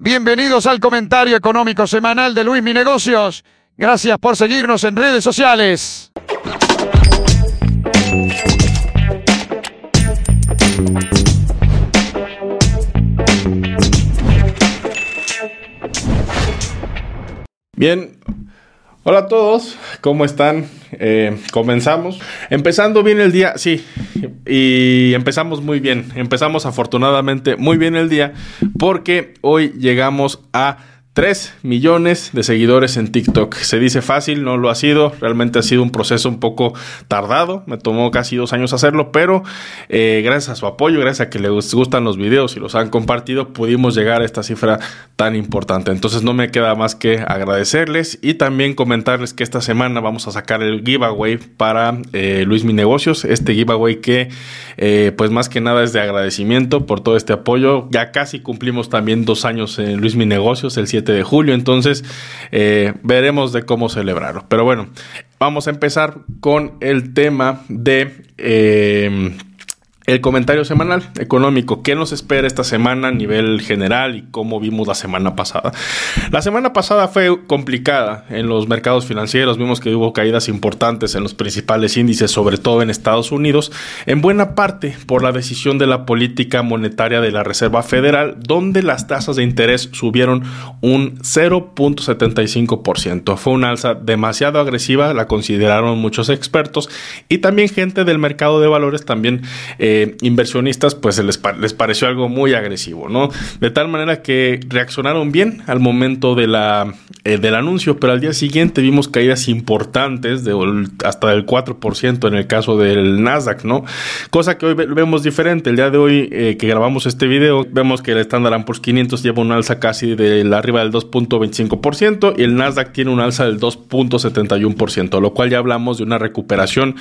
Bienvenidos al comentario económico semanal de Luis Mi Negocios. Gracias por seguirnos en redes sociales. Bien, hola a todos, ¿cómo están? Eh, comenzamos. Empezando bien el día, sí, y empezamos muy bien. Empezamos afortunadamente muy bien el día porque hoy llegamos a 3 millones de seguidores en TikTok. Se dice fácil, no lo ha sido. Realmente ha sido un proceso un poco tardado. Me tomó casi dos años hacerlo, pero eh, gracias a su apoyo, gracias a que les gustan los videos y los han compartido, pudimos llegar a esta cifra tan importante. Entonces no me queda más que agradecerles y también comentarles que esta semana vamos a sacar el giveaway para eh, Luis Mi Negocios. Este giveaway que eh, pues más que nada es de agradecimiento por todo este apoyo. Ya casi cumplimos también dos años en Luis Mi Negocios, el 7 de julio, entonces eh, veremos de cómo celebrarlo. Pero bueno, vamos a empezar con el tema de eh, el comentario semanal económico. ¿Qué nos espera esta semana a nivel general y cómo vimos la semana pasada? La semana pasada fue complicada en los mercados financieros. Vimos que hubo caídas importantes en los principales índices, sobre todo en Estados Unidos, en buena parte por la decisión de la política monetaria de la Reserva Federal, donde las tasas de interés subieron un 0.75%. Fue una alza demasiado agresiva, la consideraron muchos expertos y también gente del mercado de valores también. Eh, inversionistas pues les, les, pareció algo muy agresivo, ¿no? De tal manera que reaccionaron bien al momento de la, eh, del anuncio, pero al día siguiente vimos caídas importantes de hasta del 4% en el caso del Nasdaq, ¿no? Cosa que hoy vemos diferente. El día de hoy eh, que grabamos este video, vemos que el Standard Poor's 500 lleva un alza casi de arriba del 2.25% y el Nasdaq tiene un alza del 2.71%, lo cual ya hablamos de una recuperación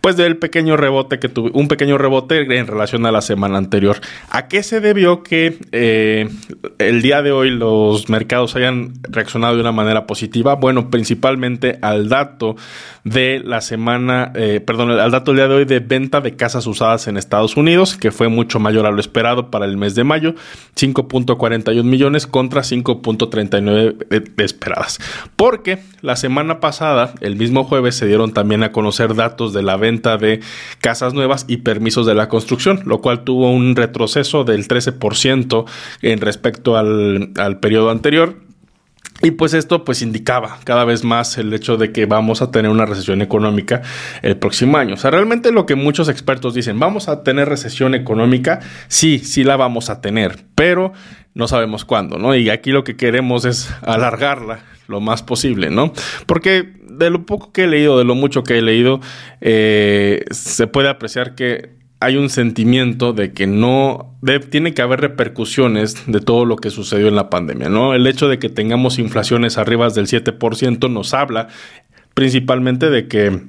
pues del pequeño rebote que tuvo, un pequeño rebote en relación a la semana anterior. ¿A qué se debió que eh, el día de hoy los mercados hayan reaccionado de una manera positiva? Bueno, principalmente al dato de la semana, eh, perdón, al dato del día de hoy de venta de casas usadas en Estados Unidos, que fue mucho mayor a lo esperado para el mes de mayo, 5.41 millones contra 5.39 esperadas. Porque la semana pasada, el mismo jueves, se dieron también a conocer datos de la venta de casas nuevas y permisos de la construcción, lo cual tuvo un retroceso del 13% en respecto al, al periodo anterior. Y pues esto pues indicaba cada vez más el hecho de que vamos a tener una recesión económica el próximo año. O sea, realmente lo que muchos expertos dicen, vamos a tener recesión económica, sí, sí la vamos a tener, pero no sabemos cuándo, ¿no? Y aquí lo que queremos es alargarla lo más posible, ¿no? Porque de lo poco que he leído, de lo mucho que he leído, eh, se puede apreciar que hay un sentimiento de que no tiene que haber repercusiones de todo lo que sucedió en la pandemia, ¿no? El hecho de que tengamos inflaciones arriba del 7% nos habla principalmente de que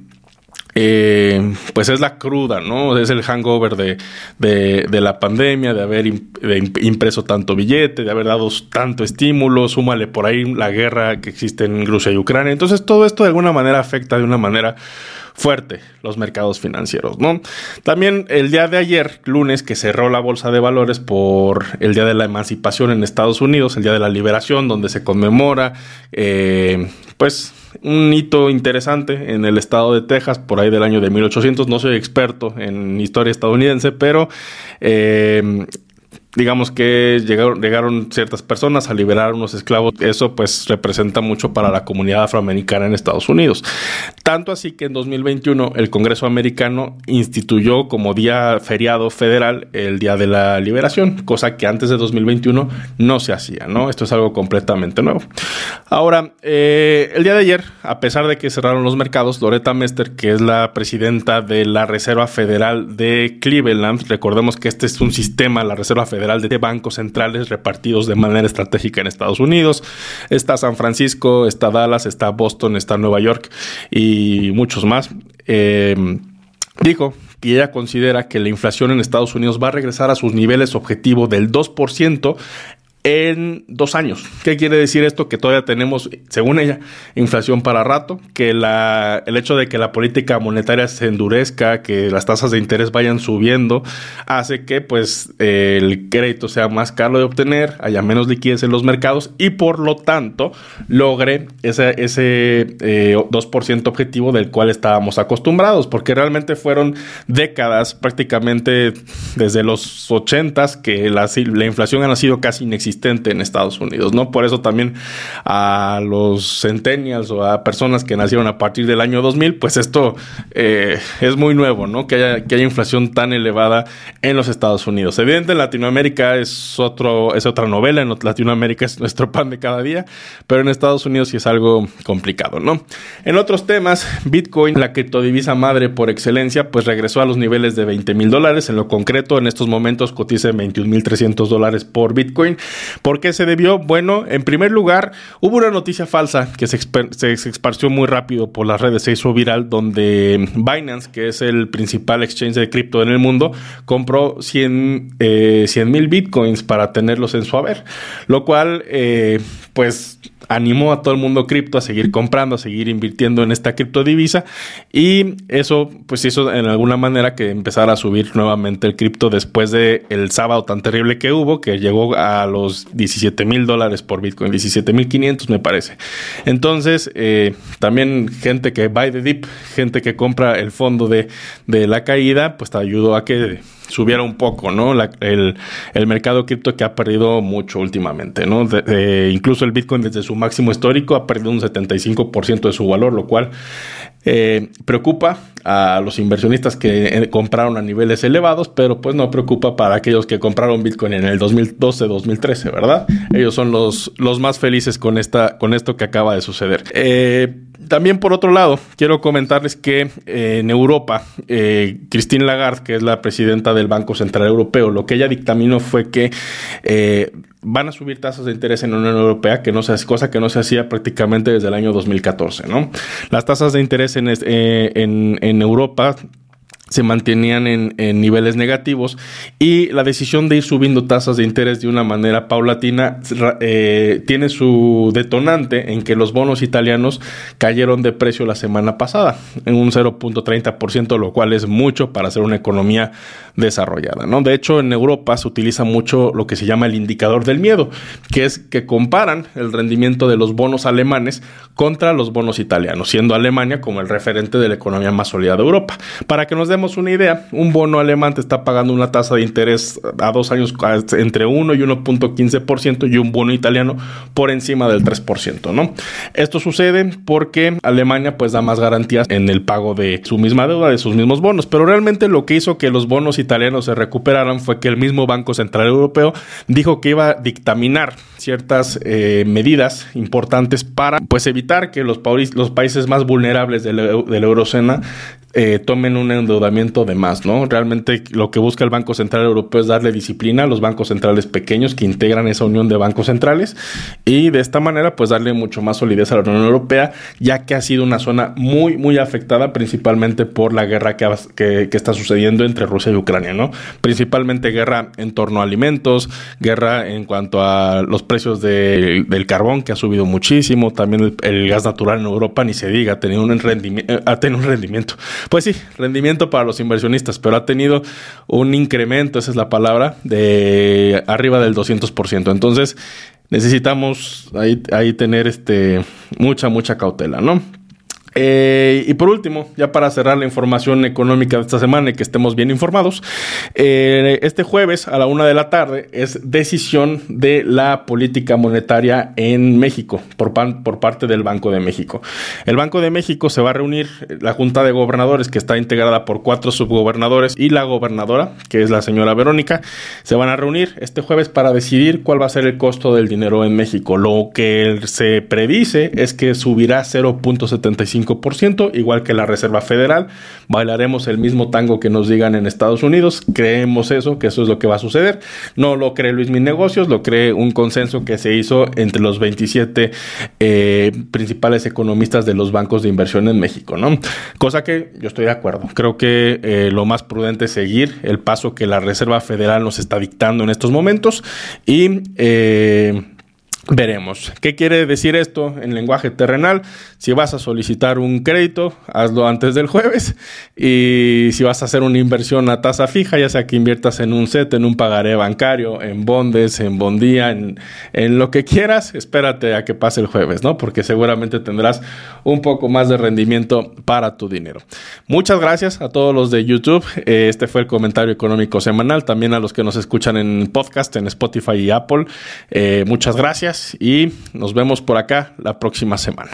eh, pues es la cruda, ¿no? Es el hangover de, de, la pandemia, de haber impreso tanto billete, de haber dado tanto estímulo, súmale por ahí la guerra que existe en Rusia y Ucrania. Entonces todo esto de alguna manera afecta de una manera fuerte los mercados financieros, ¿no? También el día de ayer, lunes, que cerró la bolsa de valores por el día de la emancipación en Estados Unidos, el día de la liberación, donde se conmemora, eh, pues un hito interesante en el estado de Texas por ahí del año de 1800. No soy experto en historia estadounidense, pero eh, digamos que llegaron, llegaron ciertas personas a liberar a unos esclavos. Eso pues representa mucho para la comunidad afroamericana en Estados Unidos. Tanto así que en 2021 el Congreso americano instituyó como día feriado federal el Día de la Liberación, cosa que antes de 2021 no se hacía, ¿no? Esto es algo completamente nuevo. Ahora, eh, el día de ayer, a pesar de que cerraron los mercados, Loretta Mester, que es la presidenta de la Reserva Federal de Cleveland, recordemos que este es un sistema, la Reserva Federal de bancos centrales repartidos de manera estratégica en Estados Unidos. Está San Francisco, está Dallas, está Boston, está Nueva York y muchos más. Eh, dijo que ella considera que la inflación en Estados Unidos va a regresar a sus niveles objetivo del 2% en dos años. ¿Qué quiere decir esto? Que todavía tenemos, según ella, inflación para rato, que la, el hecho de que la política monetaria se endurezca, que las tasas de interés vayan subiendo, hace que pues el crédito sea más caro de obtener, haya menos liquidez en los mercados y por lo tanto logre ese, ese 2% eh, objetivo del cual estábamos acostumbrados, porque realmente fueron décadas prácticamente desde los 80s que la, la inflación ha sido casi inexistente en Estados Unidos, ¿no? Por eso también a los centennials o a personas que nacieron a partir del año 2000, pues esto eh, es muy nuevo, ¿no? Que haya, que haya inflación tan elevada en los Estados Unidos. Evidente, Latinoamérica es, otro, es otra novela, en Latinoamérica es nuestro pan de cada día, pero en Estados Unidos sí es algo complicado, ¿no? En otros temas, Bitcoin, la criptodivisa madre por excelencia, pues regresó a los niveles de 20 mil dólares. En lo concreto, en estos momentos cotiza en 21 mil 300 dólares por Bitcoin. ¿Por qué se debió? Bueno, en primer lugar, hubo una noticia falsa que se, se, esparció muy rápido por las redes, se hizo viral, donde Binance, que es el principal exchange de cripto en el mundo, compró 100 eh, mil bitcoins para tenerlos en su haber, lo cual, eh, pues animó a todo el mundo cripto a seguir comprando, a seguir invirtiendo en esta criptodivisa y eso pues hizo en alguna manera que empezara a subir nuevamente el cripto después de el sábado tan terrible que hubo que llegó a los 17 mil dólares por Bitcoin, 17 mil 500 me parece. Entonces eh, también gente que buy the dip, gente que compra el fondo de, de la caída pues te ayudó a que subiera un poco, ¿no? el, mercado cripto que ha perdido mucho últimamente, ¿no? incluso el Bitcoin desde su máximo histórico ha perdido un 75% de su valor, lo cual eh, preocupa a los inversionistas que eh, compraron a niveles elevados, pero pues no preocupa para aquellos que compraron Bitcoin en el 2012-2013, ¿verdad? Ellos son los, los más felices con, esta, con esto que acaba de suceder. Eh, también por otro lado, quiero comentarles que en Europa, Christine Lagarde, que es la presidenta del Banco Central Europeo, lo que ella dictaminó fue que van a subir tasas de interés en la Unión Europea, que no se, cosa que no se hacía prácticamente desde el año 2014, ¿no? Las tasas de interés en, eh, en, en Europa se mantenían en, niveles negativos y la decisión de ir subiendo tasas de interés de una manera paulatina eh, tiene su detonante en que los bonos italianos cayeron de precio la semana pasada en un 0.30%, lo cual es mucho para ser una economía desarrollada. ¿no? De hecho, en Europa se utiliza mucho lo que se llama el indicador del miedo, que es que comparan el rendimiento de los bonos alemanes contra los bonos italianos, siendo Alemania como el referente de la economía más sólida de Europa. Para que nos demos una idea, un bono alemán te está pagando una tasa de interés a dos años entre 1 y 1.15% y un bono italiano por encima del 3%, ¿no? Esto sucede porque Alemania pues da más garantías en el pago de su misma deuda, de sus mismos bonos, pero realmente lo que hizo que los bonos italianos se recuperaran fue que el mismo Banco Central Europeo dijo que iba a dictaminar ciertas eh, medidas importantes para pues evitar que los, los países más vulnerables de la, de la eurozona eh, tomen un endeudamiento de más, ¿no? Realmente lo que busca el Banco Central Europeo es darle disciplina a los bancos centrales pequeños que integran esa unión de bancos centrales y de esta manera pues darle mucho más solidez a la Unión Europea, ya que ha sido una zona muy, muy afectada principalmente por la guerra que, que, está sucediendo entre Rusia y Ucrania, ¿no? Principalmente guerra en torno a alimentos, guerra en cuanto a los precios del carbón que ha subido muchísimo, también el, gas natural en Europa, ni se diga, ha tenido un rendimiento, ha tenido un rendimiento pues sí, rendimiento para los inversionistas, pero ha tenido un incremento, esa es la palabra, de arriba del 200%. Entonces, necesitamos ahí, ahí tener este, mucha, mucha cautela, ¿no? Eh, y por último, ya para cerrar la información económica de esta semana y que estemos bien informados, eh, este jueves a la una de la tarde es decisión de la política monetaria en México por, por parte del Banco de México. El Banco de México se va a reunir, la Junta de Gobernadores, que está integrada por cuatro subgobernadores y la gobernadora, que es la señora Verónica, se van a reunir este jueves para decidir cuál va a ser el costo del dinero en México. Lo que se predice es que subirá 0.75 0.25%, igual que la Reserva Federal. Bailaremos el mismo tango que nos digan en Estados Unidos. Creemos eso, que eso es lo que va a suceder. No lo cree Luis Mis Negocios, lo cree un consenso que se hizo entre los 27 eh, principales economistas de los bancos de inversión en México, ¿no? Cosa que yo estoy de acuerdo. Creo que eh, lo más prudente es seguir el paso que la Reserva Federal nos está dictando en estos momentos y eh, Veremos. ¿Qué quiere decir esto en lenguaje terrenal? Si vas a solicitar un crédito, hazlo antes del jueves. Y si vas a hacer una inversión a tasa fija, ya sea que inviertas en un set, en un pagaré bancario, en bondes, en bondía, en, lo que quieras, espérate a que pase el jueves, ¿no? Porque seguramente tendrás un poco más de rendimiento para tu dinero. Muchas gracias a todos los de YouTube. Eh, este fue el comentario económico semanal. También a los que nos escuchan en podcast, en Spotify y Apple. Eh, muchas y nos vemos por acá la próxima semana.